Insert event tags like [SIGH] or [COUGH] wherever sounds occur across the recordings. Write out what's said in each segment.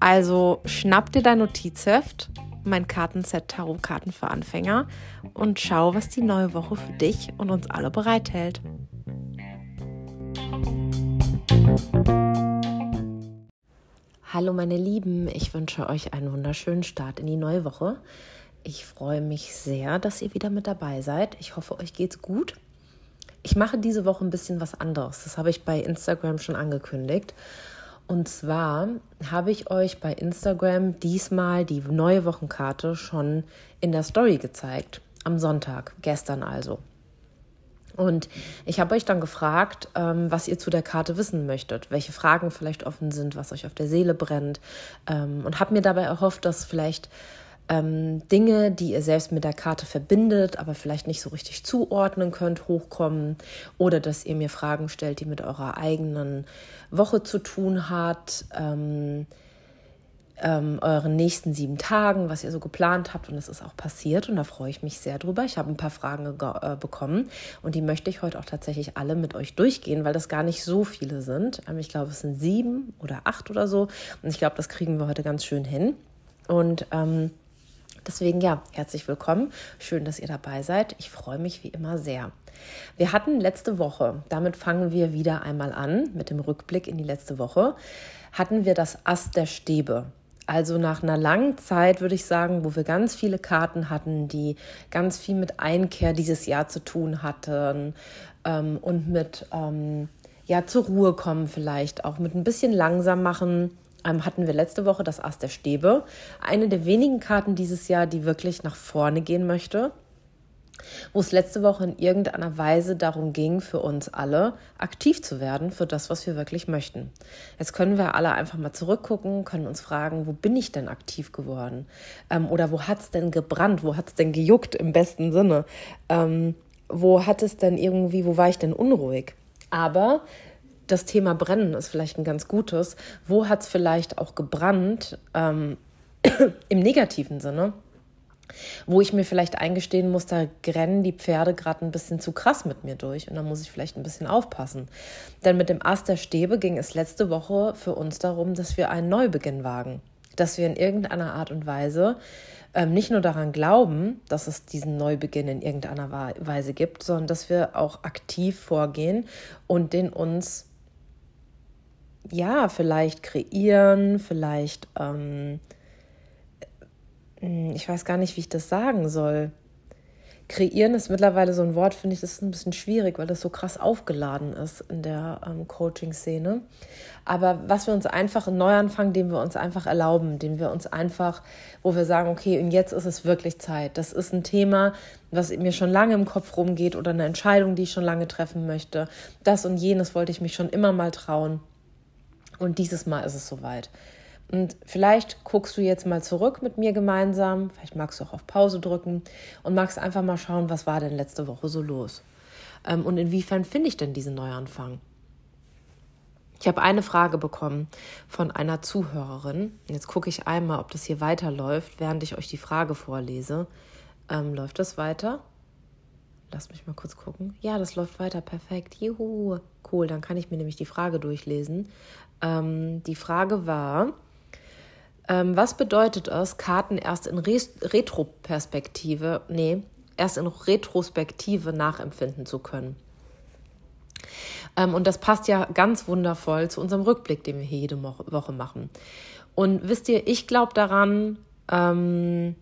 Also schnapp dir dein Notizheft, mein Kartenset Tarotkarten für Anfänger und schau, was die neue Woche für dich und uns alle bereithält. Hallo meine Lieben, ich wünsche euch einen wunderschönen Start in die neue Woche. Ich freue mich sehr, dass ihr wieder mit dabei seid. Ich hoffe, euch geht's gut. Ich mache diese Woche ein bisschen was anderes. Das habe ich bei Instagram schon angekündigt. Und zwar habe ich euch bei Instagram diesmal die neue Wochenkarte schon in der Story gezeigt. Am Sonntag, gestern also. Und ich habe euch dann gefragt, ähm, was ihr zu der Karte wissen möchtet, welche Fragen vielleicht offen sind, was euch auf der Seele brennt. Ähm, und habe mir dabei erhofft, dass vielleicht ähm, Dinge, die ihr selbst mit der Karte verbindet, aber vielleicht nicht so richtig zuordnen könnt, hochkommen oder dass ihr mir Fragen stellt, die mit eurer eigenen Woche zu tun hat, ähm, ähm, euren nächsten sieben Tagen, was ihr so geplant habt und es ist auch passiert und da freue ich mich sehr drüber. Ich habe ein paar Fragen äh, bekommen und die möchte ich heute auch tatsächlich alle mit euch durchgehen, weil das gar nicht so viele sind. Ähm, ich glaube, es sind sieben oder acht oder so und ich glaube, das kriegen wir heute ganz schön hin. Und ähm, Deswegen ja, herzlich willkommen. Schön, dass ihr dabei seid. Ich freue mich wie immer sehr. Wir hatten letzte Woche, damit fangen wir wieder einmal an mit dem Rückblick in die letzte Woche, hatten wir das Ast der Stäbe. Also nach einer langen Zeit würde ich sagen, wo wir ganz viele Karten hatten, die ganz viel mit Einkehr dieses Jahr zu tun hatten ähm, und mit ähm, ja zur Ruhe kommen vielleicht, auch mit ein bisschen langsam machen ähm, hatten wir letzte Woche das Ass der Stäbe. Eine der wenigen Karten dieses Jahr, die wirklich nach vorne gehen möchte. Wo es letzte Woche in irgendeiner Weise darum ging, für uns alle aktiv zu werden für das, was wir wirklich möchten. Jetzt können wir alle einfach mal zurückgucken, können uns fragen, wo bin ich denn aktiv geworden? Ähm, oder wo hat es denn gebrannt? Wo hat es denn gejuckt im besten Sinne? Ähm, wo hat es denn irgendwie, wo war ich denn unruhig? Aber das Thema Brennen ist vielleicht ein ganz gutes. Wo hat es vielleicht auch gebrannt ähm, [CLEARS THROAT] im negativen Sinne? Wo ich mir vielleicht eingestehen muss, da grennen die Pferde gerade ein bisschen zu krass mit mir durch und da muss ich vielleicht ein bisschen aufpassen. Denn mit dem Ast der Stäbe ging es letzte Woche für uns darum, dass wir einen Neubeginn wagen. Dass wir in irgendeiner Art und Weise ähm, nicht nur daran glauben, dass es diesen Neubeginn in irgendeiner Weise gibt, sondern dass wir auch aktiv vorgehen und den uns ja, vielleicht kreieren, vielleicht, ähm, hm, ich weiß gar nicht, wie ich das sagen soll. Kreieren ist mittlerweile so ein Wort, finde ich, das ist ein bisschen schwierig, weil das so krass aufgeladen ist in der ähm, Coaching-Szene. Aber was wir uns einfach, einen Neuanfang, den wir uns einfach erlauben, den wir uns einfach, wo wir sagen, okay, und jetzt ist es wirklich Zeit. Das ist ein Thema, was mir schon lange im Kopf rumgeht oder eine Entscheidung, die ich schon lange treffen möchte. Das und jenes wollte ich mich schon immer mal trauen. Und dieses Mal ist es soweit. Und vielleicht guckst du jetzt mal zurück mit mir gemeinsam. Vielleicht magst du auch auf Pause drücken und magst einfach mal schauen, was war denn letzte Woche so los. Ähm, und inwiefern finde ich denn diesen Neuanfang? Ich habe eine Frage bekommen von einer Zuhörerin. Jetzt gucke ich einmal, ob das hier weiterläuft, während ich euch die Frage vorlese. Ähm, läuft das weiter? Lass mich mal kurz gucken. Ja, das läuft weiter. Perfekt. Juhu. Cool, dann kann ich mir nämlich die Frage durchlesen. Ähm, die Frage war, ähm, was bedeutet es, Karten erst in Re Retroperspektive, nee, erst in Retrospektive nachempfinden zu können? Ähm, und das passt ja ganz wundervoll zu unserem Rückblick, den wir hier jede Woche machen. Und wisst ihr, ich glaube daran, ähm,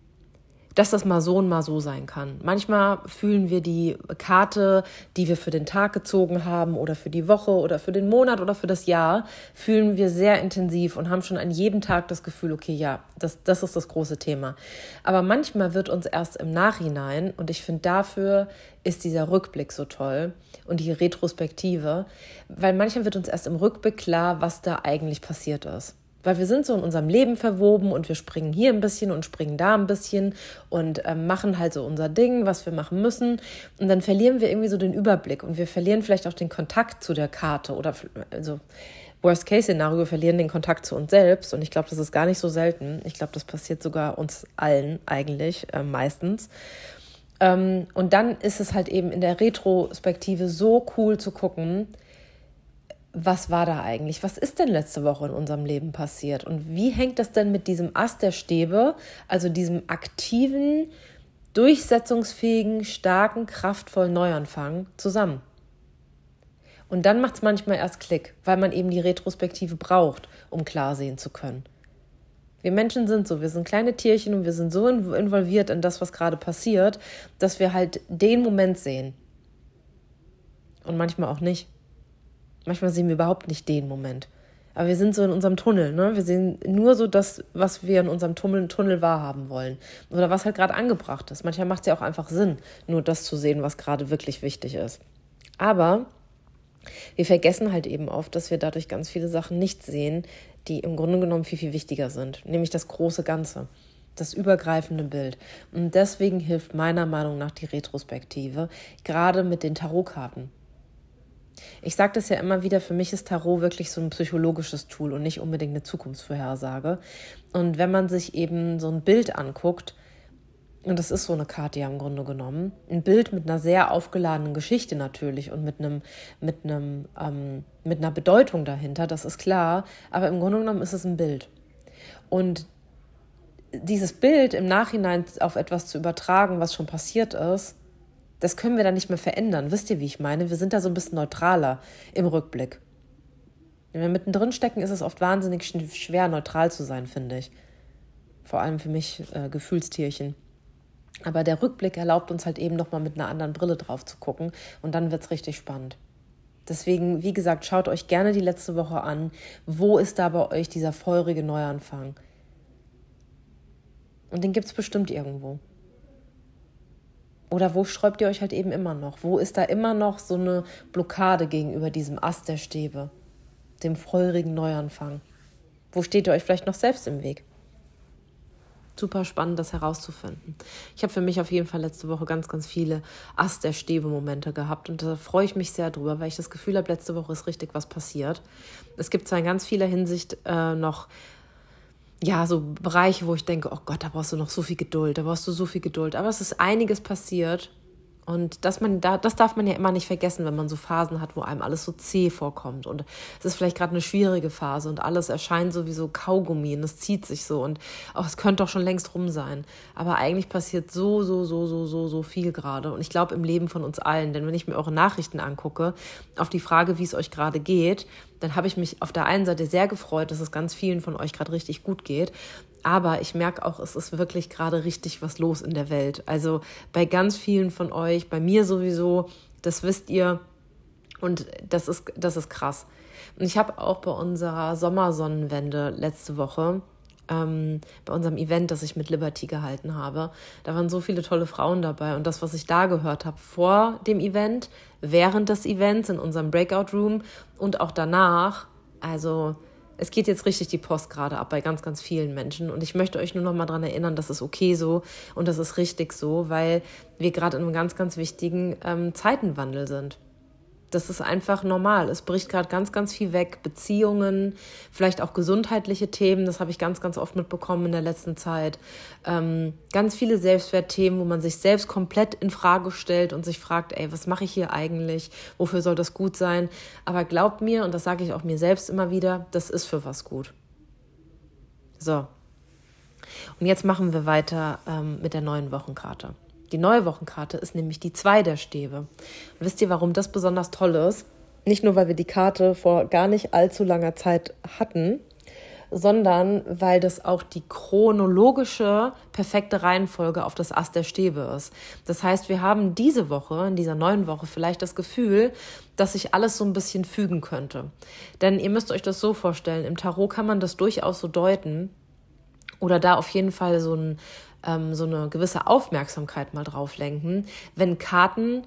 dass das mal so und mal so sein kann. Manchmal fühlen wir die Karte, die wir für den Tag gezogen haben oder für die Woche oder für den Monat oder für das Jahr, fühlen wir sehr intensiv und haben schon an jedem Tag das Gefühl, okay, ja, das, das ist das große Thema. Aber manchmal wird uns erst im Nachhinein, und ich finde dafür ist dieser Rückblick so toll und die Retrospektive, weil manchmal wird uns erst im Rückblick klar, was da eigentlich passiert ist. Weil wir sind so in unserem Leben verwoben und wir springen hier ein bisschen und springen da ein bisschen und äh, machen halt so unser Ding, was wir machen müssen. Und dann verlieren wir irgendwie so den Überblick und wir verlieren vielleicht auch den Kontakt zu der Karte oder also Worst-Case-Szenario, wir verlieren den Kontakt zu uns selbst. Und ich glaube, das ist gar nicht so selten. Ich glaube, das passiert sogar uns allen eigentlich äh, meistens. Ähm, und dann ist es halt eben in der Retrospektive so cool zu gucken, was war da eigentlich? Was ist denn letzte Woche in unserem Leben passiert? Und wie hängt das denn mit diesem Ast der Stäbe, also diesem aktiven, durchsetzungsfähigen, starken, kraftvollen Neuanfang zusammen? Und dann macht es manchmal erst Klick, weil man eben die Retrospektive braucht, um klar sehen zu können. Wir Menschen sind so, wir sind kleine Tierchen und wir sind so involviert in das, was gerade passiert, dass wir halt den Moment sehen. Und manchmal auch nicht. Manchmal sehen wir überhaupt nicht den Moment. Aber wir sind so in unserem Tunnel, ne? Wir sehen nur so das, was wir in unserem Tunnel, Tunnel wahrhaben wollen. Oder was halt gerade angebracht ist. Manchmal macht es ja auch einfach Sinn, nur das zu sehen, was gerade wirklich wichtig ist. Aber wir vergessen halt eben oft, dass wir dadurch ganz viele Sachen nicht sehen, die im Grunde genommen viel, viel wichtiger sind. Nämlich das große Ganze das übergreifende Bild. Und deswegen hilft meiner Meinung nach die Retrospektive, gerade mit den Tarotkarten. Ich sage das ja immer wieder, für mich ist Tarot wirklich so ein psychologisches Tool und nicht unbedingt eine Zukunftsvorhersage. Und wenn man sich eben so ein Bild anguckt, und das ist so eine Karte ja im Grunde genommen, ein Bild mit einer sehr aufgeladenen Geschichte natürlich und mit einem, mit einem, ähm, mit einer Bedeutung dahinter, das ist klar, aber im Grunde genommen ist es ein Bild. Und dieses Bild im Nachhinein auf etwas zu übertragen, was schon passiert ist, das können wir dann nicht mehr verändern. Wisst ihr, wie ich meine? Wir sind da so ein bisschen neutraler im Rückblick. Wenn wir mittendrin stecken, ist es oft wahnsinnig schwer, neutral zu sein, finde ich. Vor allem für mich äh, Gefühlstierchen. Aber der Rückblick erlaubt uns halt eben nochmal mit einer anderen Brille drauf zu gucken und dann wird es richtig spannend. Deswegen, wie gesagt, schaut euch gerne die letzte Woche an. Wo ist da bei euch dieser feurige Neuanfang? Und den gibt es bestimmt irgendwo. Oder wo sträubt ihr euch halt eben immer noch? Wo ist da immer noch so eine Blockade gegenüber diesem Ast der Stäbe, dem feurigen Neuanfang? Wo steht ihr euch vielleicht noch selbst im Weg? Super spannend, das herauszufinden. Ich habe für mich auf jeden Fall letzte Woche ganz, ganz viele Ast der Stäbe-Momente gehabt und da freue ich mich sehr drüber, weil ich das Gefühl habe, letzte Woche ist richtig was passiert. Es gibt zwar in ganz vieler Hinsicht äh, noch ja, so Bereiche, wo ich denke, oh Gott, da brauchst du noch so viel Geduld, da brauchst du so viel Geduld. Aber es ist einiges passiert und dass man da, das darf man ja immer nicht vergessen, wenn man so Phasen hat, wo einem alles so zäh vorkommt. Und es ist vielleicht gerade eine schwierige Phase und alles erscheint so wie so Kaugummi und es zieht sich so und auch es könnte doch schon längst rum sein. Aber eigentlich passiert so, so, so, so, so, so viel gerade. Und ich glaube im Leben von uns allen. Denn wenn ich mir eure Nachrichten angucke, auf die Frage, wie es euch gerade geht, dann habe ich mich auf der einen Seite sehr gefreut, dass es ganz vielen von euch gerade richtig gut geht. Aber ich merke auch, es ist wirklich gerade richtig was los in der Welt. Also bei ganz vielen von euch, bei mir sowieso, das wisst ihr. Und das ist, das ist krass. Und ich habe auch bei unserer Sommersonnenwende letzte Woche, ähm, bei unserem Event, das ich mit Liberty gehalten habe, da waren so viele tolle Frauen dabei. Und das, was ich da gehört habe vor dem Event, während des Events in unserem Breakout Room und auch danach, also es geht jetzt richtig die Post gerade ab bei ganz, ganz vielen Menschen. Und ich möchte euch nur noch mal daran erinnern, das ist okay so und das ist richtig so, weil wir gerade in einem ganz, ganz wichtigen ähm, Zeitenwandel sind. Das ist einfach normal. Es bricht gerade ganz, ganz viel weg. Beziehungen, vielleicht auch gesundheitliche Themen, das habe ich ganz, ganz oft mitbekommen in der letzten Zeit. Ähm, ganz viele Selbstwertthemen, wo man sich selbst komplett in Frage stellt und sich fragt, ey, was mache ich hier eigentlich? Wofür soll das gut sein? Aber glaubt mir, und das sage ich auch mir selbst immer wieder, das ist für was gut. So. Und jetzt machen wir weiter ähm, mit der neuen Wochenkarte. Die neue Wochenkarte ist nämlich die zwei der Stäbe. Wisst ihr, warum das besonders toll ist? Nicht nur, weil wir die Karte vor gar nicht allzu langer Zeit hatten, sondern weil das auch die chronologische perfekte Reihenfolge auf das Ast der Stäbe ist. Das heißt, wir haben diese Woche, in dieser neuen Woche, vielleicht das Gefühl, dass sich alles so ein bisschen fügen könnte. Denn ihr müsst euch das so vorstellen, im Tarot kann man das durchaus so deuten oder da auf jeden Fall so ein ähm, so eine gewisse Aufmerksamkeit mal drauf lenken, wenn Karten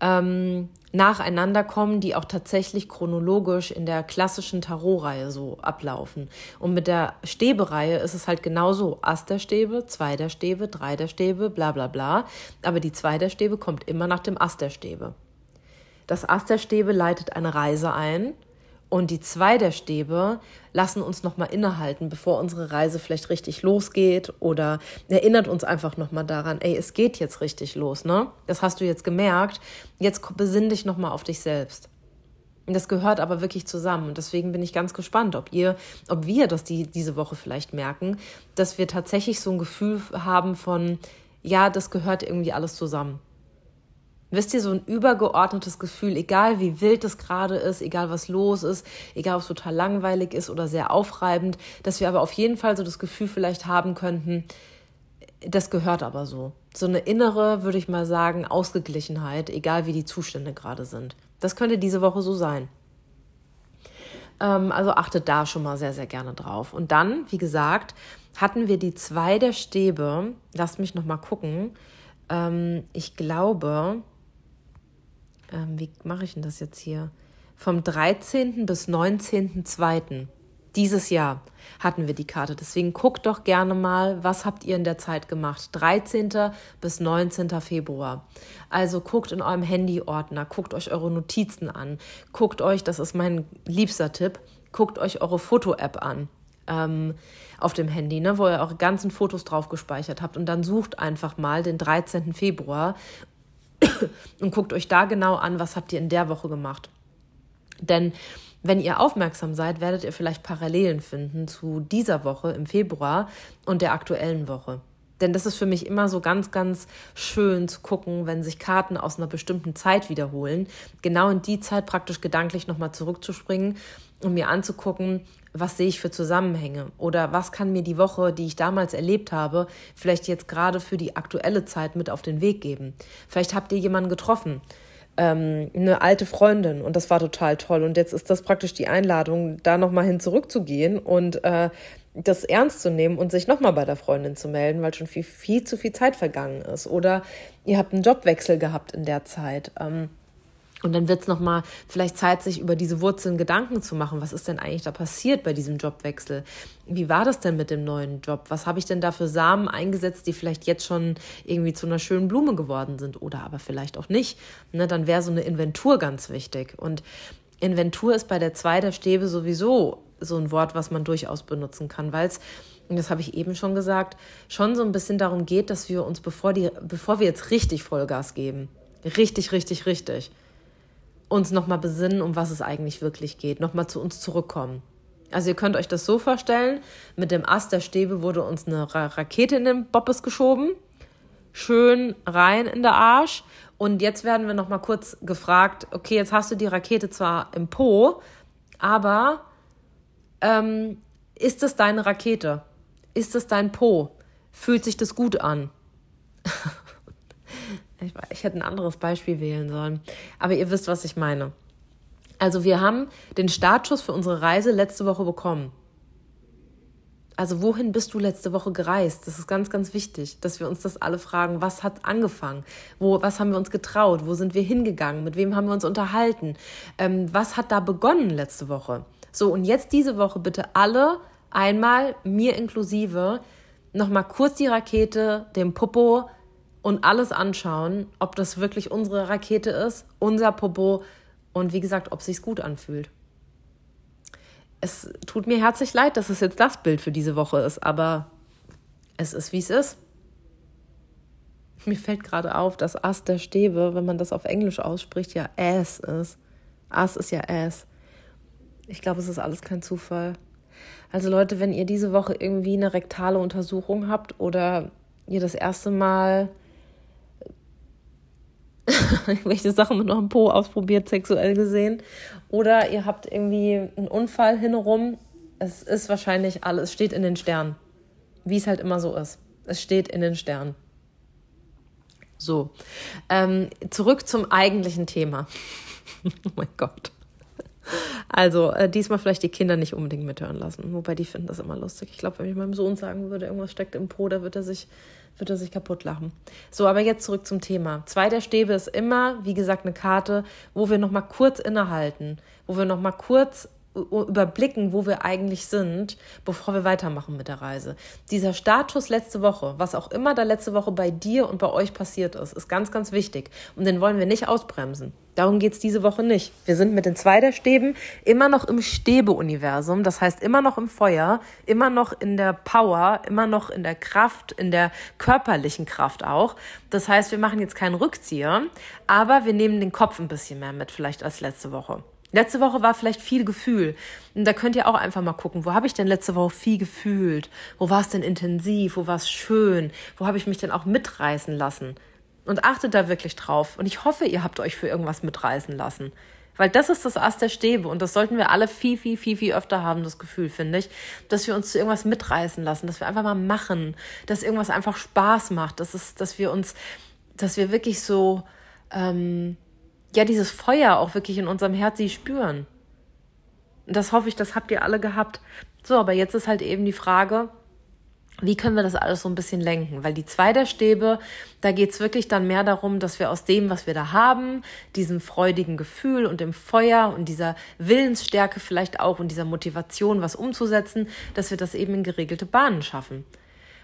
ähm, nacheinander kommen, die auch tatsächlich chronologisch in der klassischen Tarotreihe so ablaufen. Und mit der Stäbe-Reihe ist es halt genauso. Ass der Stäbe, zwei der Stäbe, drei der Stäbe, bla bla bla. Aber die zwei der Stäbe kommt immer nach dem Ass der Stäbe. Das Ass der Stäbe leitet eine Reise ein und die zwei der Stäbe lassen uns nochmal innehalten, bevor unsere Reise vielleicht richtig losgeht oder erinnert uns einfach nochmal daran, ey, es geht jetzt richtig los, ne? Das hast du jetzt gemerkt. Jetzt besinn dich nochmal auf dich selbst. Und das gehört aber wirklich zusammen. Und deswegen bin ich ganz gespannt, ob ihr, ob wir das die, diese Woche vielleicht merken, dass wir tatsächlich so ein Gefühl haben von, ja, das gehört irgendwie alles zusammen. Wisst ihr, so ein übergeordnetes Gefühl, egal wie wild es gerade ist, egal was los ist, egal ob es total langweilig ist oder sehr aufreibend, dass wir aber auf jeden Fall so das Gefühl vielleicht haben könnten, das gehört aber so. So eine innere, würde ich mal sagen, Ausgeglichenheit, egal wie die Zustände gerade sind. Das könnte diese Woche so sein. Ähm, also achtet da schon mal sehr, sehr gerne drauf. Und dann, wie gesagt, hatten wir die zwei der Stäbe. Lasst mich noch mal gucken. Ähm, ich glaube, ähm, wie mache ich denn das jetzt hier? Vom 13. bis 19.02. dieses Jahr hatten wir die Karte. Deswegen guckt doch gerne mal, was habt ihr in der Zeit gemacht? 13. bis 19. Februar. Also guckt in eurem Handyordner, guckt euch eure Notizen an, guckt euch, das ist mein liebster Tipp, guckt euch eure Foto-App an. Ähm, auf dem Handy, ne, wo ihr eure ganzen Fotos drauf gespeichert habt. Und dann sucht einfach mal den 13. Februar und guckt euch da genau an, was habt ihr in der Woche gemacht. Denn wenn ihr aufmerksam seid, werdet ihr vielleicht Parallelen finden zu dieser Woche im Februar und der aktuellen Woche. Denn das ist für mich immer so ganz, ganz schön zu gucken, wenn sich Karten aus einer bestimmten Zeit wiederholen, genau in die Zeit praktisch gedanklich nochmal zurückzuspringen und mir anzugucken, was sehe ich für Zusammenhänge oder was kann mir die Woche, die ich damals erlebt habe, vielleicht jetzt gerade für die aktuelle Zeit mit auf den Weg geben. Vielleicht habt ihr jemanden getroffen, ähm, eine alte Freundin und das war total toll und jetzt ist das praktisch die Einladung, da nochmal hin zurückzugehen und äh, das ernst zu nehmen und sich nochmal bei der Freundin zu melden, weil schon viel, viel zu viel Zeit vergangen ist oder ihr habt einen Jobwechsel gehabt in der Zeit. Ähm, und dann wird es nochmal vielleicht Zeit, sich über diese Wurzeln Gedanken zu machen. Was ist denn eigentlich da passiert bei diesem Jobwechsel? Wie war das denn mit dem neuen Job? Was habe ich denn da für Samen eingesetzt, die vielleicht jetzt schon irgendwie zu einer schönen Blume geworden sind oder aber vielleicht auch nicht? Ne, dann wäre so eine Inventur ganz wichtig. Und Inventur ist bei der Zwei der Stäbe sowieso so ein Wort, was man durchaus benutzen kann, weil es und das habe ich eben schon gesagt, schon so ein bisschen darum geht, dass wir uns, bevor, die, bevor wir jetzt richtig Vollgas geben, richtig, richtig, richtig, uns nochmal besinnen, um was es eigentlich wirklich geht, nochmal zu uns zurückkommen. Also ihr könnt euch das so vorstellen, mit dem Ast der Stäbe wurde uns eine Rakete in den Boppes geschoben, schön rein in der Arsch und jetzt werden wir nochmal kurz gefragt, okay, jetzt hast du die Rakete zwar im Po, aber ähm, ist es deine Rakete? Ist es dein Po? Fühlt sich das gut an? [LAUGHS] Ich, ich hätte ein anderes Beispiel wählen sollen. Aber ihr wisst, was ich meine. Also wir haben den Startschuss für unsere Reise letzte Woche bekommen. Also wohin bist du letzte Woche gereist? Das ist ganz, ganz wichtig, dass wir uns das alle fragen. Was hat angefangen? Wo, was haben wir uns getraut? Wo sind wir hingegangen? Mit wem haben wir uns unterhalten? Ähm, was hat da begonnen letzte Woche? So, und jetzt diese Woche bitte alle einmal, mir inklusive, nochmal kurz die Rakete, dem Popo, und alles anschauen, ob das wirklich unsere Rakete ist, unser Popo und wie gesagt, ob sich's gut anfühlt. Es tut mir herzlich leid, dass es jetzt das Bild für diese Woche ist, aber es ist wie es ist. Mir fällt gerade auf, dass Ass der Stäbe, wenn man das auf Englisch ausspricht, ja Ass ist. Ass ist ja Ass. Ich glaube, es ist alles kein Zufall. Also Leute, wenn ihr diese Woche irgendwie eine rektale Untersuchung habt oder ihr das erste Mal [LAUGHS] irgendwelche Sachen mit eurem Po ausprobiert, sexuell gesehen. Oder ihr habt irgendwie einen Unfall hinrum. Es ist wahrscheinlich alles, es steht in den Sternen. Wie es halt immer so ist. Es steht in den Sternen. So, ähm, zurück zum eigentlichen Thema. [LAUGHS] oh mein Gott. Also äh, diesmal vielleicht die Kinder nicht unbedingt mithören lassen. Wobei die finden das immer lustig. Ich glaube, wenn ich meinem Sohn sagen würde, irgendwas steckt im Po, da wird er sich wird er sich kaputt lachen. So, aber jetzt zurück zum Thema. Zwei der Stäbe ist immer, wie gesagt, eine Karte, wo wir noch mal kurz innehalten, wo wir noch mal kurz überblicken, wo wir eigentlich sind, bevor wir weitermachen mit der Reise. Dieser Status letzte Woche, was auch immer da letzte Woche bei dir und bei euch passiert ist, ist ganz, ganz wichtig. Und den wollen wir nicht ausbremsen. Darum geht's diese Woche nicht. Wir sind mit den Zweiderstäben immer noch im Stäbe-Universum, das heißt immer noch im Feuer, immer noch in der Power, immer noch in der Kraft, in der körperlichen Kraft auch. Das heißt, wir machen jetzt keinen Rückzieher, aber wir nehmen den Kopf ein bisschen mehr mit, vielleicht als letzte Woche. Letzte Woche war vielleicht viel Gefühl. Und da könnt ihr auch einfach mal gucken, wo habe ich denn letzte Woche viel gefühlt? Wo war es denn intensiv? Wo war es schön? Wo habe ich mich denn auch mitreißen lassen? Und achtet da wirklich drauf. Und ich hoffe, ihr habt euch für irgendwas mitreißen lassen. Weil das ist das Ast der Stäbe und das sollten wir alle viel, viel, viel, viel öfter haben, das Gefühl, finde ich, dass wir uns zu irgendwas mitreißen lassen, dass wir einfach mal machen, dass irgendwas einfach Spaß macht, dass, es, dass wir uns, dass wir wirklich so, ähm, ja, dieses Feuer auch wirklich in unserem Herzen spüren. Das hoffe ich, das habt ihr alle gehabt. So, aber jetzt ist halt eben die Frage, wie können wir das alles so ein bisschen lenken? Weil die zwei der Stäbe, da geht's wirklich dann mehr darum, dass wir aus dem, was wir da haben, diesem freudigen Gefühl und dem Feuer und dieser Willensstärke vielleicht auch und dieser Motivation, was umzusetzen, dass wir das eben in geregelte Bahnen schaffen.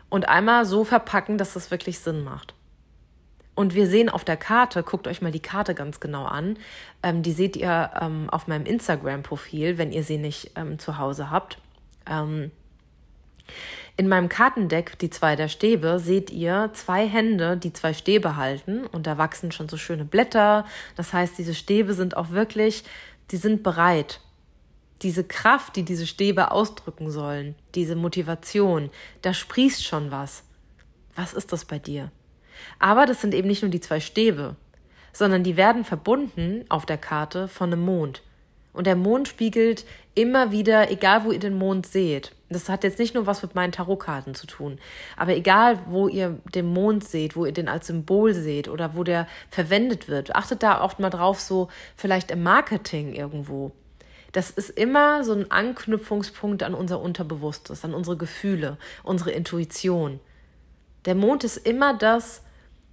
Und einmal so verpacken, dass das wirklich Sinn macht. Und wir sehen auf der Karte, guckt euch mal die Karte ganz genau an. Ähm, die seht ihr ähm, auf meinem Instagram-Profil, wenn ihr sie nicht ähm, zu Hause habt. Ähm, in meinem Kartendeck, die zwei der Stäbe, seht ihr zwei Hände, die zwei Stäbe halten. Und da wachsen schon so schöne Blätter. Das heißt, diese Stäbe sind auch wirklich, die sind bereit. Diese Kraft, die diese Stäbe ausdrücken sollen, diese Motivation, da sprießt schon was. Was ist das bei dir? Aber das sind eben nicht nur die zwei Stäbe, sondern die werden verbunden auf der Karte von einem Mond. Und der Mond spiegelt immer wieder, egal wo ihr den Mond seht. Das hat jetzt nicht nur was mit meinen Tarotkarten zu tun, aber egal wo ihr den Mond seht, wo ihr den als Symbol seht oder wo der verwendet wird, achtet da auch mal drauf, so vielleicht im Marketing irgendwo. Das ist immer so ein Anknüpfungspunkt an unser Unterbewusstes, an unsere Gefühle, unsere Intuition. Der Mond ist immer das,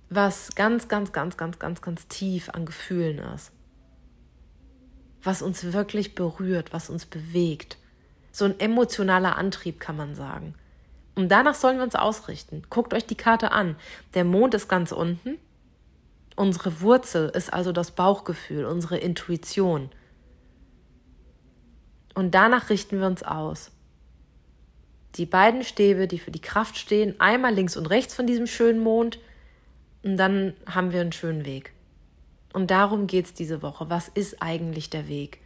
was ganz, ganz, ganz, ganz, ganz, ganz tief an Gefühlen ist. Was uns wirklich berührt, was uns bewegt. So ein emotionaler Antrieb, kann man sagen. Und danach sollen wir uns ausrichten. Guckt euch die Karte an. Der Mond ist ganz unten. Unsere Wurzel ist also das Bauchgefühl, unsere Intuition. Und danach richten wir uns aus. Die beiden Stäbe, die für die Kraft stehen, einmal links und rechts von diesem schönen Mond, und dann haben wir einen schönen Weg. Und darum geht es diese Woche. Was ist eigentlich der Weg?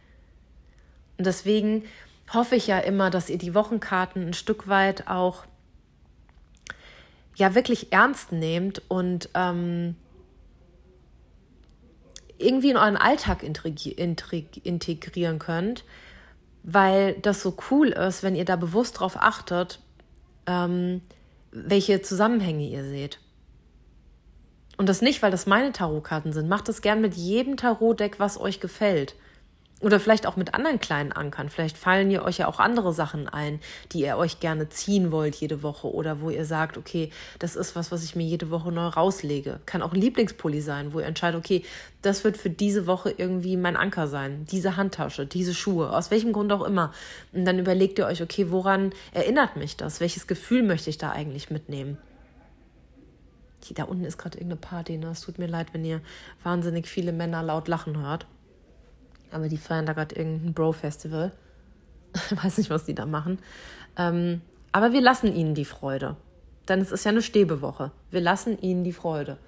Und deswegen hoffe ich ja immer, dass ihr die Wochenkarten ein Stück weit auch ja wirklich ernst nehmt und ähm, irgendwie in euren Alltag integrieren könnt, weil das so cool ist, wenn ihr da bewusst drauf achtet, ähm, welche Zusammenhänge ihr seht. Und das nicht, weil das meine Tarotkarten sind. Macht das gern mit jedem Tarotdeck, was euch gefällt. Oder vielleicht auch mit anderen kleinen Ankern. Vielleicht fallen ihr euch ja auch andere Sachen ein, die ihr euch gerne ziehen wollt jede Woche. Oder wo ihr sagt, okay, das ist was, was ich mir jede Woche neu rauslege. Kann auch ein Lieblingspulli sein, wo ihr entscheidet, okay, das wird für diese Woche irgendwie mein Anker sein. Diese Handtasche, diese Schuhe, aus welchem Grund auch immer. Und dann überlegt ihr euch, okay, woran erinnert mich das? Welches Gefühl möchte ich da eigentlich mitnehmen? Da unten ist gerade irgendeine Party. Ne? Es tut mir leid, wenn ihr wahnsinnig viele Männer laut lachen hört. Aber die feiern da gerade irgendein Bro-Festival. Ich [LAUGHS] weiß nicht, was die da machen. Ähm, aber wir lassen ihnen die Freude. Denn es ist ja eine Stäbewoche. Wir lassen ihnen die Freude.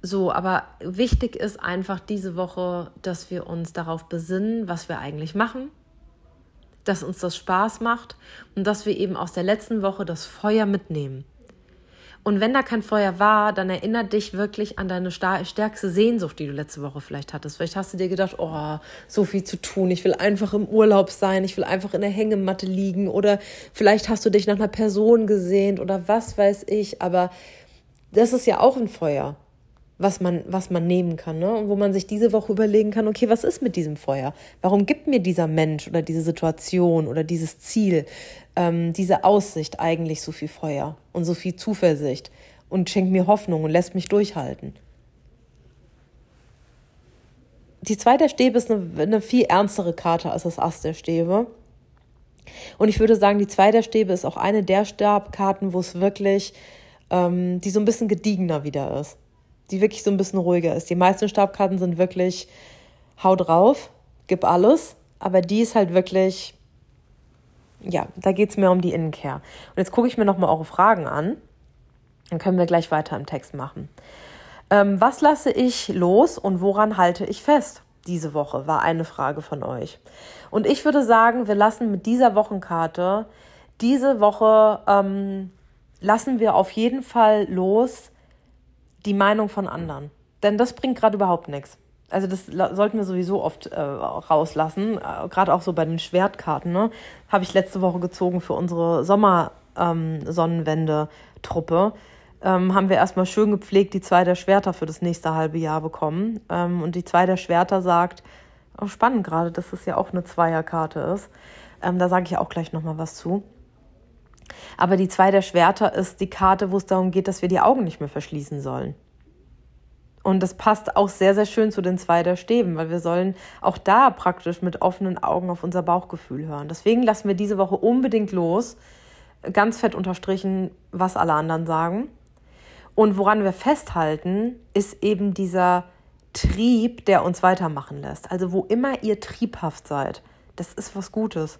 So, aber wichtig ist einfach diese Woche, dass wir uns darauf besinnen, was wir eigentlich machen, dass uns das Spaß macht und dass wir eben aus der letzten Woche das Feuer mitnehmen. Und wenn da kein Feuer war, dann erinnert dich wirklich an deine stärkste Sehnsucht, die du letzte Woche vielleicht hattest. Vielleicht hast du dir gedacht, oh, so viel zu tun, ich will einfach im Urlaub sein, ich will einfach in der Hängematte liegen oder vielleicht hast du dich nach einer Person gesehnt oder was weiß ich, aber das ist ja auch ein Feuer. Was man, was man nehmen kann. Ne? Und wo man sich diese Woche überlegen kann, okay, was ist mit diesem Feuer? Warum gibt mir dieser Mensch oder diese Situation oder dieses Ziel, ähm, diese Aussicht eigentlich so viel Feuer und so viel Zuversicht und schenkt mir Hoffnung und lässt mich durchhalten? Die zweite Stäbe ist eine, eine viel ernstere Karte als das Ass der Stäbe. Und ich würde sagen, die zweite Stäbe ist auch eine der Stabkarten, wo es wirklich, ähm, die so ein bisschen gediegener wieder ist die wirklich so ein bisschen ruhiger ist. Die meisten Stabkarten sind wirklich hau drauf, gib alles, aber die ist halt wirklich, ja, da geht es mehr um die Innenkehr. Und jetzt gucke ich mir nochmal eure Fragen an. Dann können wir gleich weiter im Text machen. Ähm, was lasse ich los und woran halte ich fest? Diese Woche war eine Frage von euch. Und ich würde sagen, wir lassen mit dieser Wochenkarte diese Woche ähm, lassen wir auf jeden Fall los die Meinung von anderen. Denn das bringt gerade überhaupt nichts. Also das sollten wir sowieso oft äh, rauslassen, äh, gerade auch so bei den Schwertkarten. Ne? Habe ich letzte Woche gezogen für unsere Sommer-Sonnenwende-Truppe. Ähm, haben wir erstmal schön gepflegt die zwei der Schwerter für das nächste halbe Jahr bekommen. Ähm, und die zwei der Schwerter sagt, oh, spannend gerade, dass es ja auch eine Zweierkarte ist. Ähm, da sage ich auch gleich nochmal was zu. Aber die zwei der Schwerter ist die Karte, wo es darum geht, dass wir die Augen nicht mehr verschließen sollen. Und das passt auch sehr, sehr schön zu den zwei der Stäben, weil wir sollen auch da praktisch mit offenen Augen auf unser Bauchgefühl hören. Deswegen lassen wir diese Woche unbedingt los, ganz fett unterstrichen, was alle anderen sagen. Und woran wir festhalten, ist eben dieser Trieb, der uns weitermachen lässt. Also wo immer ihr triebhaft seid, das ist was Gutes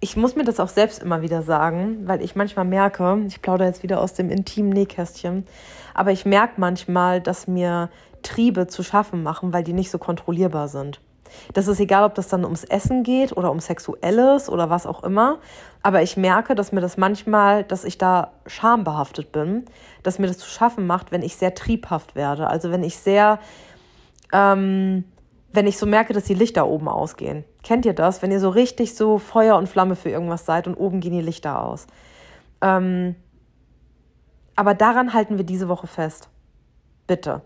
ich muss mir das auch selbst immer wieder sagen, weil ich manchmal merke, ich plaudere jetzt wieder aus dem intimen Nähkästchen, aber ich merke manchmal, dass mir Triebe zu schaffen machen, weil die nicht so kontrollierbar sind. Das ist egal, ob das dann ums Essen geht oder um Sexuelles oder was auch immer. Aber ich merke, dass mir das manchmal, dass ich da schambehaftet bin, dass mir das zu schaffen macht, wenn ich sehr triebhaft werde. Also wenn ich sehr ähm, wenn ich so merke, dass die Lichter oben ausgehen. Kennt ihr das? Wenn ihr so richtig so Feuer und Flamme für irgendwas seid und oben gehen die Lichter aus. Ähm, aber daran halten wir diese Woche fest. Bitte.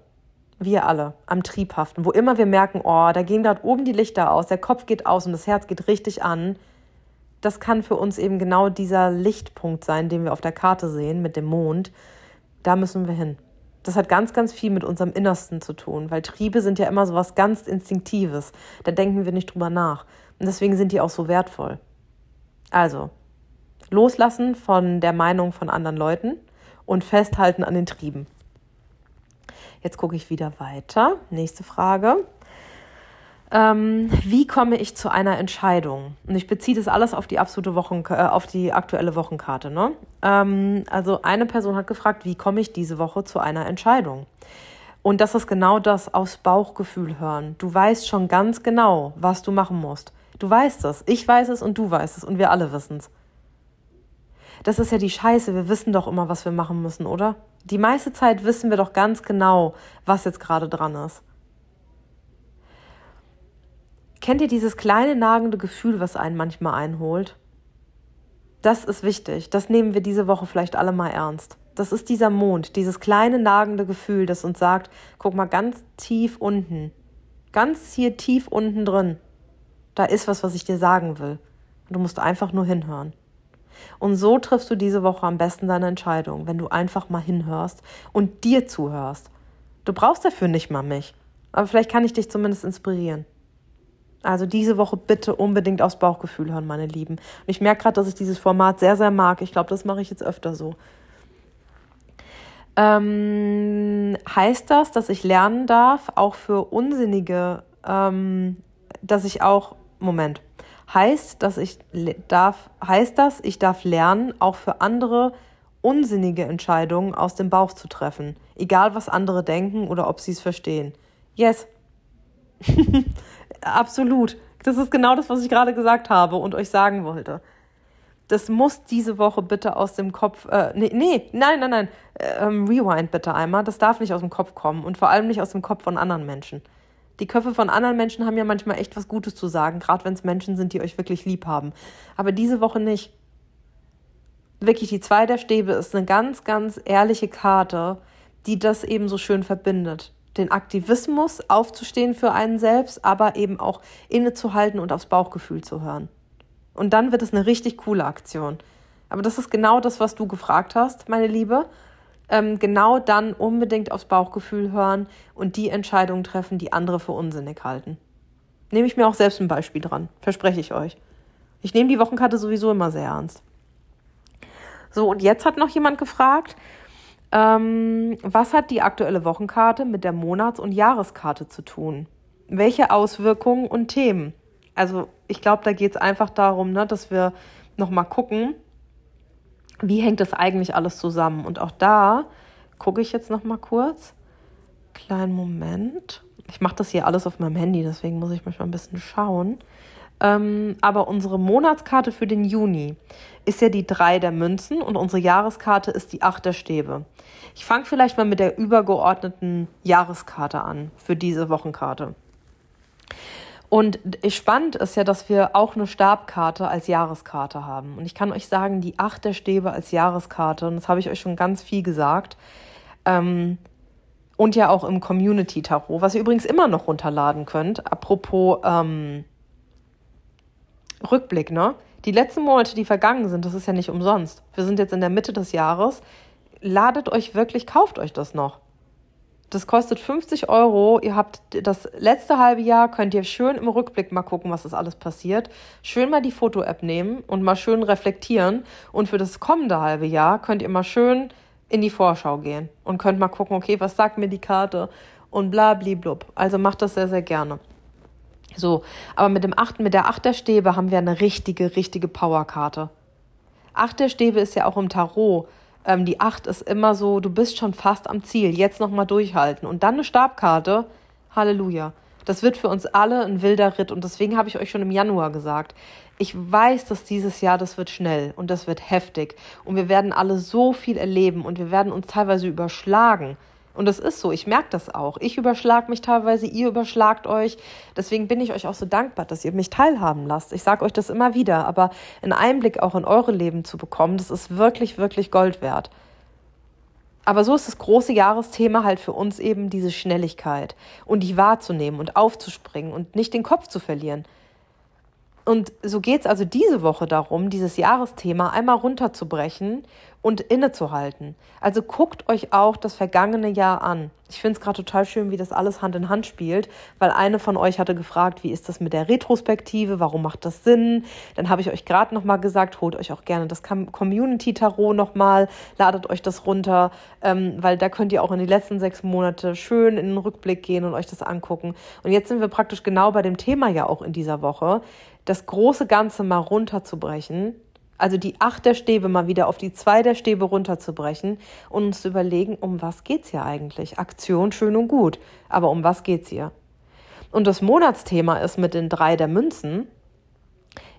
Wir alle am Triebhaften. Wo immer wir merken, oh, da gehen gerade oben die Lichter aus, der Kopf geht aus und das Herz geht richtig an. Das kann für uns eben genau dieser Lichtpunkt sein, den wir auf der Karte sehen mit dem Mond. Da müssen wir hin das hat ganz, ganz viel mit unserem Innersten zu tun, weil Triebe sind ja immer so was ganz Instinktives. Da denken wir nicht drüber nach. Und deswegen sind die auch so wertvoll. Also, loslassen von der Meinung von anderen Leuten und festhalten an den Trieben. Jetzt gucke ich wieder weiter. Nächste Frage ähm, wie komme ich zu einer Entscheidung? Und ich beziehe das alles auf die absolute Wochen, äh, auf die aktuelle Wochenkarte. Ne? Ähm, also eine Person hat gefragt, wie komme ich diese Woche zu einer Entscheidung? Und das ist genau das aus Bauchgefühl hören. Du weißt schon ganz genau, was du machen musst. Du weißt es. Ich weiß es und du weißt es und wir alle wissen es. Das ist ja die Scheiße. Wir wissen doch immer, was wir machen müssen, oder? Die meiste Zeit wissen wir doch ganz genau, was jetzt gerade dran ist. Kennt ihr dieses kleine nagende Gefühl, was einen manchmal einholt? Das ist wichtig. Das nehmen wir diese Woche vielleicht alle mal ernst. Das ist dieser Mond, dieses kleine nagende Gefühl, das uns sagt, guck mal ganz tief unten, ganz hier tief unten drin, da ist was, was ich dir sagen will. Du musst einfach nur hinhören. Und so triffst du diese Woche am besten deine Entscheidung, wenn du einfach mal hinhörst und dir zuhörst. Du brauchst dafür nicht mal mich, aber vielleicht kann ich dich zumindest inspirieren. Also diese Woche bitte unbedingt aufs Bauchgefühl hören, meine Lieben. Und ich merke gerade, dass ich dieses Format sehr, sehr mag. Ich glaube, das mache ich jetzt öfter so. Ähm, heißt das, dass ich lernen darf, auch für unsinnige, ähm, dass ich auch, Moment, heißt, dass ich darf, heißt das, ich darf lernen, auch für andere unsinnige Entscheidungen aus dem Bauch zu treffen, egal was andere denken oder ob sie es verstehen. Yes. [LAUGHS] Absolut. Das ist genau das, was ich gerade gesagt habe und euch sagen wollte. Das muss diese Woche bitte aus dem Kopf. Äh, nee, nee, nein, nein, nein. Ähm, rewind bitte einmal. Das darf nicht aus dem Kopf kommen und vor allem nicht aus dem Kopf von anderen Menschen. Die Köpfe von anderen Menschen haben ja manchmal echt was Gutes zu sagen, gerade wenn es Menschen sind, die euch wirklich lieb haben. Aber diese Woche nicht. Wirklich, die zwei der Stäbe ist eine ganz, ganz ehrliche Karte, die das eben so schön verbindet. Den Aktivismus aufzustehen für einen selbst, aber eben auch innezuhalten und aufs Bauchgefühl zu hören. Und dann wird es eine richtig coole Aktion. Aber das ist genau das, was du gefragt hast, meine Liebe. Ähm, genau dann unbedingt aufs Bauchgefühl hören und die Entscheidungen treffen, die andere für unsinnig halten. Nehme ich mir auch selbst ein Beispiel dran, verspreche ich euch. Ich nehme die Wochenkarte sowieso immer sehr ernst. So, und jetzt hat noch jemand gefragt, ähm, was hat die aktuelle Wochenkarte mit der Monats- und Jahreskarte zu tun? Welche Auswirkungen und Themen? Also ich glaube, da geht es einfach darum, ne, dass wir nochmal gucken, wie hängt das eigentlich alles zusammen? Und auch da gucke ich jetzt nochmal kurz. Kleinen Moment. Ich mache das hier alles auf meinem Handy, deswegen muss ich manchmal ein bisschen schauen. Ähm, aber unsere Monatskarte für den Juni ist ja die 3 der Münzen und unsere Jahreskarte ist die 8 der Stäbe. Ich fange vielleicht mal mit der übergeordneten Jahreskarte an für diese Wochenkarte. Und spannend ist ja, dass wir auch eine Stabkarte als Jahreskarte haben. Und ich kann euch sagen, die Acht der Stäbe als Jahreskarte, und das habe ich euch schon ganz viel gesagt, ähm, und ja auch im Community Tarot, was ihr übrigens immer noch runterladen könnt. Apropos ähm, Rückblick, ne? Die letzten Monate, die vergangen sind, das ist ja nicht umsonst. Wir sind jetzt in der Mitte des Jahres. Ladet euch wirklich, kauft euch das noch. Das kostet 50 Euro. Ihr habt das letzte halbe Jahr, könnt ihr schön im Rückblick mal gucken, was ist alles passiert. Schön mal die Foto-App nehmen und mal schön reflektieren. Und für das kommende halbe Jahr könnt ihr mal schön in die Vorschau gehen und könnt mal gucken, okay, was sagt mir die Karte und bla blub. Also macht das sehr, sehr gerne. So, aber mit dem achten, mit der Acht der Stäbe haben wir eine richtige, richtige Powerkarte. Acht der Stäbe ist ja auch im Tarot ähm, die 8 ist immer so, du bist schon fast am Ziel, jetzt nochmal durchhalten. Und dann eine Stabkarte, Halleluja. Das wird für uns alle ein wilder Ritt. Und deswegen habe ich euch schon im Januar gesagt, ich weiß, dass dieses Jahr, das wird schnell und das wird heftig. Und wir werden alle so viel erleben und wir werden uns teilweise überschlagen. Und das ist so, ich merke das auch. Ich überschlag mich teilweise, ihr überschlagt euch. Deswegen bin ich euch auch so dankbar, dass ihr mich teilhaben lasst. Ich sage euch das immer wieder, aber einen Einblick auch in eure Leben zu bekommen, das ist wirklich, wirklich Gold wert. Aber so ist das große Jahresthema halt für uns eben diese Schnelligkeit und die wahrzunehmen und aufzuspringen und nicht den Kopf zu verlieren. Und so geht es also diese Woche darum, dieses Jahresthema einmal runterzubrechen und innezuhalten. Also guckt euch auch das vergangene Jahr an. Ich finde es gerade total schön, wie das alles Hand in Hand spielt, weil eine von euch hatte gefragt, wie ist das mit der Retrospektive, warum macht das Sinn? Dann habe ich euch gerade nochmal gesagt, holt euch auch gerne das Community Tarot nochmal, ladet euch das runter, ähm, weil da könnt ihr auch in die letzten sechs Monate schön in den Rückblick gehen und euch das angucken. Und jetzt sind wir praktisch genau bei dem Thema ja auch in dieser Woche, das große Ganze mal runterzubrechen also die acht der Stäbe mal wieder auf die zwei der Stäbe runterzubrechen und uns zu überlegen, um was geht's hier eigentlich? Aktion schön und gut, aber um was geht's hier? Und das Monatsthema ist mit den drei der Münzen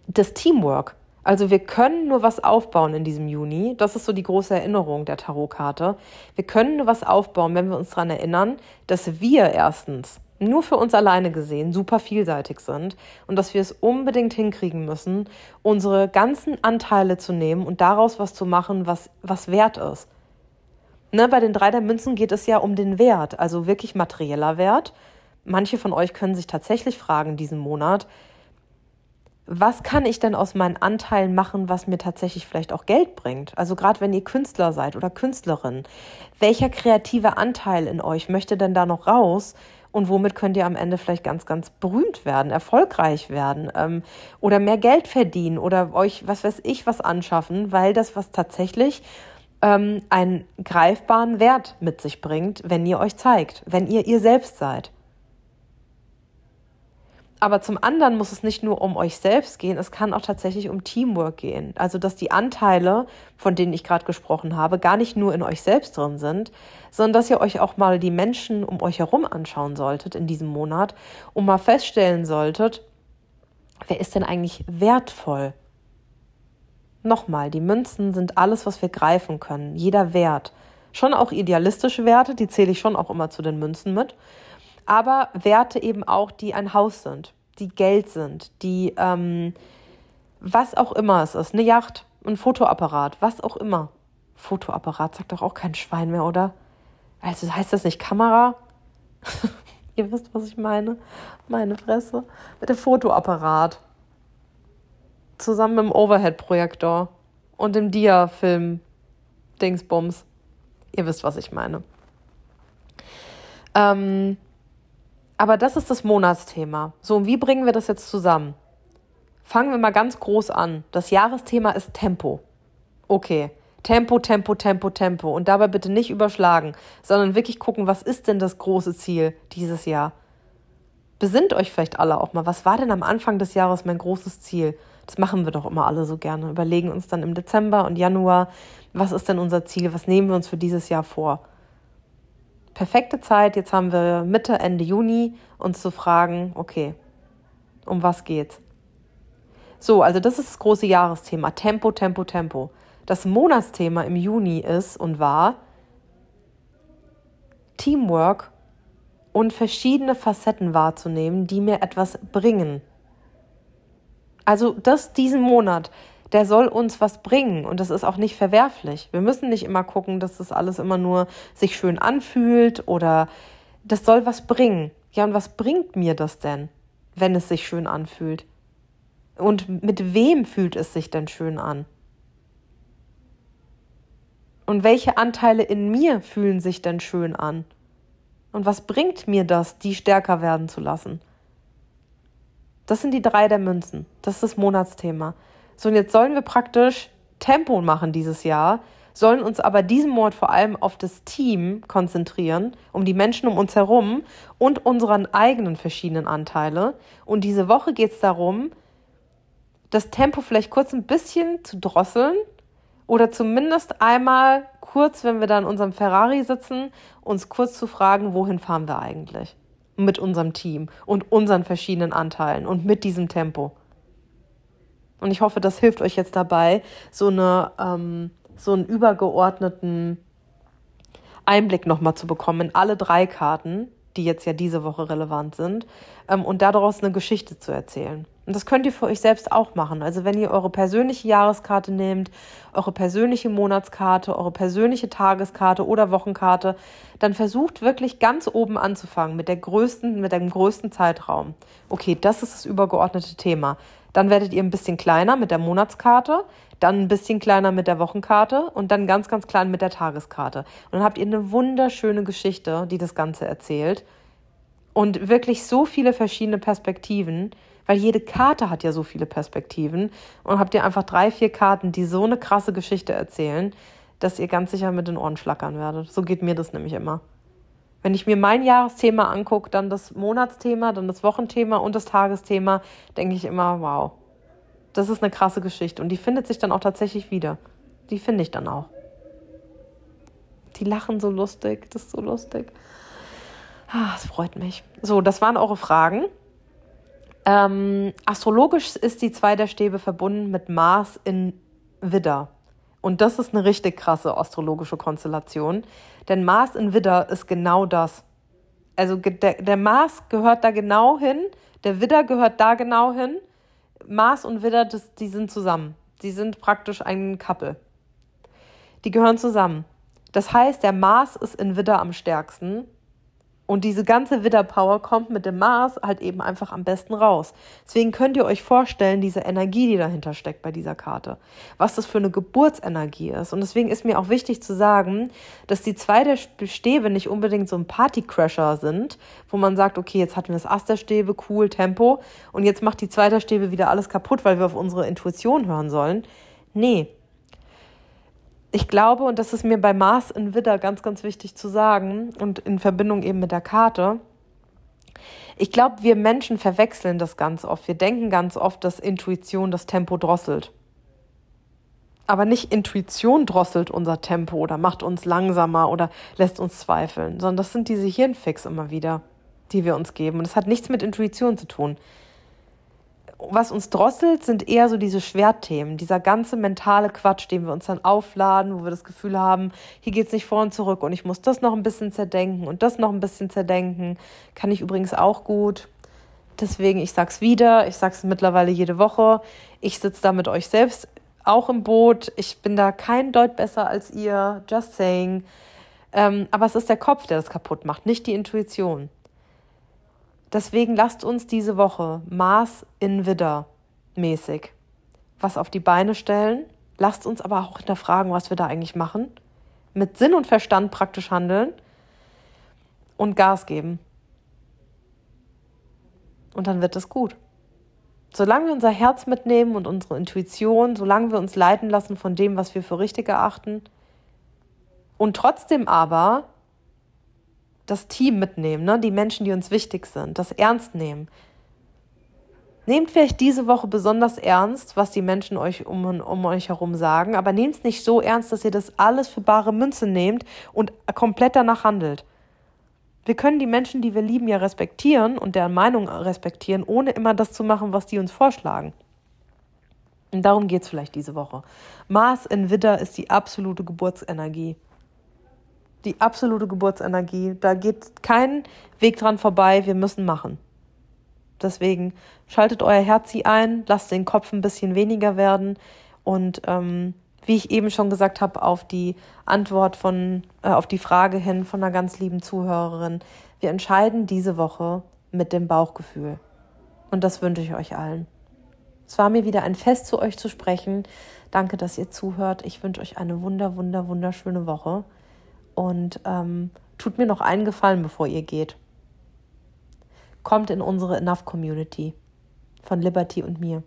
das Teamwork. Also wir können nur was aufbauen in diesem Juni. Das ist so die große Erinnerung der Tarotkarte. Wir können nur was aufbauen, wenn wir uns daran erinnern, dass wir erstens nur für uns alleine gesehen super vielseitig sind und dass wir es unbedingt hinkriegen müssen, unsere ganzen Anteile zu nehmen und daraus was zu machen, was, was wert ist. Ne, bei den drei der Münzen geht es ja um den Wert, also wirklich materieller Wert. Manche von euch können sich tatsächlich fragen diesen Monat, was kann ich denn aus meinen Anteilen machen, was mir tatsächlich vielleicht auch Geld bringt? Also gerade wenn ihr Künstler seid oder Künstlerin, welcher kreative Anteil in euch möchte denn da noch raus, und womit könnt ihr am Ende vielleicht ganz, ganz berühmt werden, erfolgreich werden ähm, oder mehr Geld verdienen oder euch, was weiß ich, was anschaffen, weil das was tatsächlich ähm, einen greifbaren Wert mit sich bringt, wenn ihr euch zeigt, wenn ihr ihr selbst seid. Aber zum anderen muss es nicht nur um euch selbst gehen, es kann auch tatsächlich um Teamwork gehen. Also, dass die Anteile, von denen ich gerade gesprochen habe, gar nicht nur in euch selbst drin sind, sondern dass ihr euch auch mal die Menschen um euch herum anschauen solltet in diesem Monat und mal feststellen solltet, wer ist denn eigentlich wertvoll? Nochmal, die Münzen sind alles, was wir greifen können, jeder Wert. Schon auch idealistische Werte, die zähle ich schon auch immer zu den Münzen mit aber Werte eben auch, die ein Haus sind, die Geld sind, die ähm, was auch immer es ist, eine Yacht, ein Fotoapparat, was auch immer. Fotoapparat sagt doch auch kein Schwein mehr, oder? Also heißt das nicht Kamera? [LAUGHS] Ihr wisst, was ich meine. Meine Fresse. Mit dem Fotoapparat. Zusammen mit dem Overhead-Projektor und dem Dia-Film Dingsbums. Ihr wisst, was ich meine. Ähm, aber das ist das Monatsthema. So, und wie bringen wir das jetzt zusammen? Fangen wir mal ganz groß an. Das Jahresthema ist Tempo. Okay. Tempo, Tempo, Tempo, Tempo. Und dabei bitte nicht überschlagen, sondern wirklich gucken, was ist denn das große Ziel dieses Jahr? Besinnt euch vielleicht alle auch mal, was war denn am Anfang des Jahres mein großes Ziel? Das machen wir doch immer alle so gerne. Überlegen uns dann im Dezember und Januar, was ist denn unser Ziel? Was nehmen wir uns für dieses Jahr vor? Perfekte Zeit, jetzt haben wir Mitte, Ende Juni, uns zu fragen, okay, um was geht's? So, also das ist das große Jahresthema. Tempo, Tempo, Tempo. Das Monatsthema im Juni ist und war Teamwork und verschiedene Facetten wahrzunehmen, die mir etwas bringen. Also das diesen Monat, der soll uns was bringen und das ist auch nicht verwerflich. Wir müssen nicht immer gucken, dass das alles immer nur sich schön anfühlt oder das soll was bringen. Ja, und was bringt mir das denn, wenn es sich schön anfühlt? Und mit wem fühlt es sich denn schön an? Und welche Anteile in mir fühlen sich denn schön an? Und was bringt mir das, die stärker werden zu lassen? Das sind die drei der Münzen. Das ist das Monatsthema. So, und jetzt sollen wir praktisch Tempo machen dieses Jahr, sollen uns aber diesen Monat vor allem auf das Team konzentrieren, um die Menschen um uns herum und unseren eigenen verschiedenen Anteile. Und diese Woche geht es darum, das Tempo vielleicht kurz ein bisschen zu drosseln oder zumindest einmal kurz, wenn wir da in unserem Ferrari sitzen, uns kurz zu fragen, wohin fahren wir eigentlich? Mit unserem Team und unseren verschiedenen Anteilen und mit diesem Tempo. Und ich hoffe, das hilft euch jetzt dabei, so, eine, ähm, so einen übergeordneten Einblick nochmal zu bekommen in alle drei Karten, die jetzt ja diese Woche relevant sind, ähm, und daraus eine Geschichte zu erzählen. Und das könnt ihr für euch selbst auch machen. Also wenn ihr eure persönliche Jahreskarte nehmt, eure persönliche Monatskarte, eure persönliche Tageskarte oder Wochenkarte, dann versucht wirklich ganz oben anzufangen mit der größten, mit dem größten Zeitraum. Okay, das ist das übergeordnete Thema. Dann werdet ihr ein bisschen kleiner mit der Monatskarte, dann ein bisschen kleiner mit der Wochenkarte und dann ganz, ganz klein mit der Tageskarte. Und dann habt ihr eine wunderschöne Geschichte, die das Ganze erzählt. Und wirklich so viele verschiedene Perspektiven, weil jede Karte hat ja so viele Perspektiven und habt ihr einfach drei, vier Karten, die so eine krasse Geschichte erzählen, dass ihr ganz sicher mit den Ohren schlackern werdet. So geht mir das nämlich immer. Wenn ich mir mein Jahresthema angucke, dann das Monatsthema, dann das Wochenthema und das Tagesthema, denke ich immer, wow, das ist eine krasse Geschichte. Und die findet sich dann auch tatsächlich wieder. Die finde ich dann auch. Die lachen so lustig, das ist so lustig. Ah, es freut mich. So, das waren eure Fragen. Ähm, astrologisch ist die zwei der Stäbe verbunden mit Mars in Widder. Und das ist eine richtig krasse astrologische Konstellation. Denn Mars in Widder ist genau das. Also der, der Mars gehört da genau hin, der Widder gehört da genau hin. Mars und Widder, das, die sind zusammen. Die sind praktisch ein Couple. Die gehören zusammen. Das heißt, der Mars ist in Widder am stärksten und diese ganze Widderpower kommt mit dem Mars halt eben einfach am besten raus. Deswegen könnt ihr euch vorstellen, diese Energie, die dahinter steckt bei dieser Karte, was das für eine Geburtsenergie ist. Und deswegen ist mir auch wichtig zu sagen, dass die zwei der Stäbe nicht unbedingt so ein Partycrasher sind, wo man sagt, okay, jetzt hatten wir das Ast der Stäbe, cool, Tempo, und jetzt macht die zwei der Stäbe wieder alles kaputt, weil wir auf unsere Intuition hören sollen. Nee, ich glaube, und das ist mir bei Mars in Widder ganz, ganz wichtig zu sagen und in Verbindung eben mit der Karte, ich glaube, wir Menschen verwechseln das ganz oft. Wir denken ganz oft, dass Intuition das Tempo drosselt. Aber nicht Intuition drosselt unser Tempo oder macht uns langsamer oder lässt uns zweifeln, sondern das sind diese Hirnfix immer wieder, die wir uns geben. Und das hat nichts mit Intuition zu tun was uns drosselt, sind eher so diese Schwertthemen, dieser ganze mentale Quatsch, den wir uns dann aufladen, wo wir das Gefühl haben, hier geht es nicht vor und zurück und ich muss das noch ein bisschen zerdenken und das noch ein bisschen zerdenken. Kann ich übrigens auch gut. Deswegen, ich sag's wieder, ich sag's mittlerweile jede Woche. Ich sitze da mit euch selbst auch im Boot. Ich bin da kein Deut besser als ihr. Just saying. Ähm, aber es ist der Kopf, der das kaputt macht, nicht die Intuition. Deswegen lasst uns diese Woche Mars in Widder mäßig was auf die Beine stellen. Lasst uns aber auch hinterfragen, was wir da eigentlich machen. Mit Sinn und Verstand praktisch handeln und Gas geben. Und dann wird es gut. Solange wir unser Herz mitnehmen und unsere Intuition, solange wir uns leiten lassen von dem, was wir für richtig erachten und trotzdem aber das Team mitnehmen, ne? die Menschen, die uns wichtig sind, das ernst nehmen. Nehmt vielleicht diese Woche besonders ernst, was die Menschen euch um, um euch herum sagen, aber nehmt es nicht so ernst, dass ihr das alles für bare Münze nehmt und komplett danach handelt. Wir können die Menschen, die wir lieben, ja respektieren und deren Meinung respektieren, ohne immer das zu machen, was die uns vorschlagen. Und darum geht es vielleicht diese Woche. Mars in Widder ist die absolute Geburtsenergie. Die absolute Geburtsenergie. Da geht kein Weg dran vorbei. Wir müssen machen. Deswegen schaltet euer Herzi ein, lasst den Kopf ein bisschen weniger werden und ähm, wie ich eben schon gesagt habe, auf die Antwort von, äh, auf die Frage hin von einer ganz lieben Zuhörerin. Wir entscheiden diese Woche mit dem Bauchgefühl. Und das wünsche ich euch allen. Es war mir wieder ein Fest, zu euch zu sprechen. Danke, dass ihr zuhört. Ich wünsche euch eine wunder, wunder, wunderschöne Woche. Und ähm, tut mir noch einen Gefallen, bevor ihr geht. Kommt in unsere Enough Community von Liberty und mir.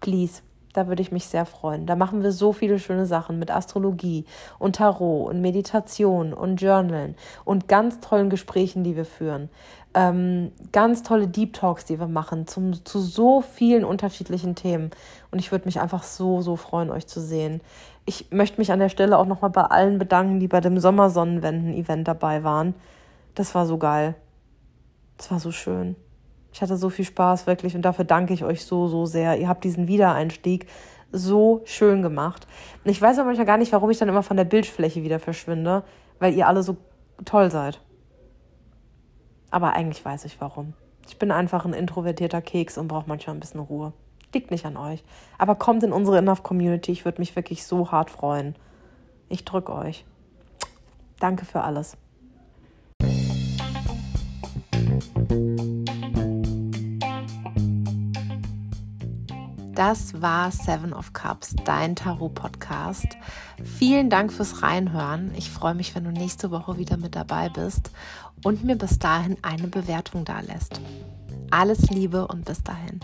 Please. Da würde ich mich sehr freuen. Da machen wir so viele schöne Sachen mit Astrologie und Tarot und Meditation und Journalen und ganz tollen Gesprächen, die wir führen. Ähm, ganz tolle Deep Talks, die wir machen zum, zu so vielen unterschiedlichen Themen. Und ich würde mich einfach so, so freuen, euch zu sehen. Ich möchte mich an der Stelle auch nochmal bei allen bedanken, die bei dem Sommersonnenwenden-Event dabei waren. Das war so geil. Das war so schön. Ich hatte so viel Spaß, wirklich. Und dafür danke ich euch so, so sehr. Ihr habt diesen Wiedereinstieg so schön gemacht. Ich weiß aber manchmal gar nicht, warum ich dann immer von der Bildfläche wieder verschwinde, weil ihr alle so toll seid. Aber eigentlich weiß ich warum. Ich bin einfach ein introvertierter Keks und brauche manchmal ein bisschen Ruhe. Liegt nicht an euch. Aber kommt in unsere Enough Community. Ich würde mich wirklich so hart freuen. Ich drücke euch. Danke für alles. Das war Seven of Cups, dein Tarot-Podcast. Vielen Dank fürs Reinhören. Ich freue mich, wenn du nächste Woche wieder mit dabei bist und mir bis dahin eine Bewertung dalässt. Alles Liebe und bis dahin.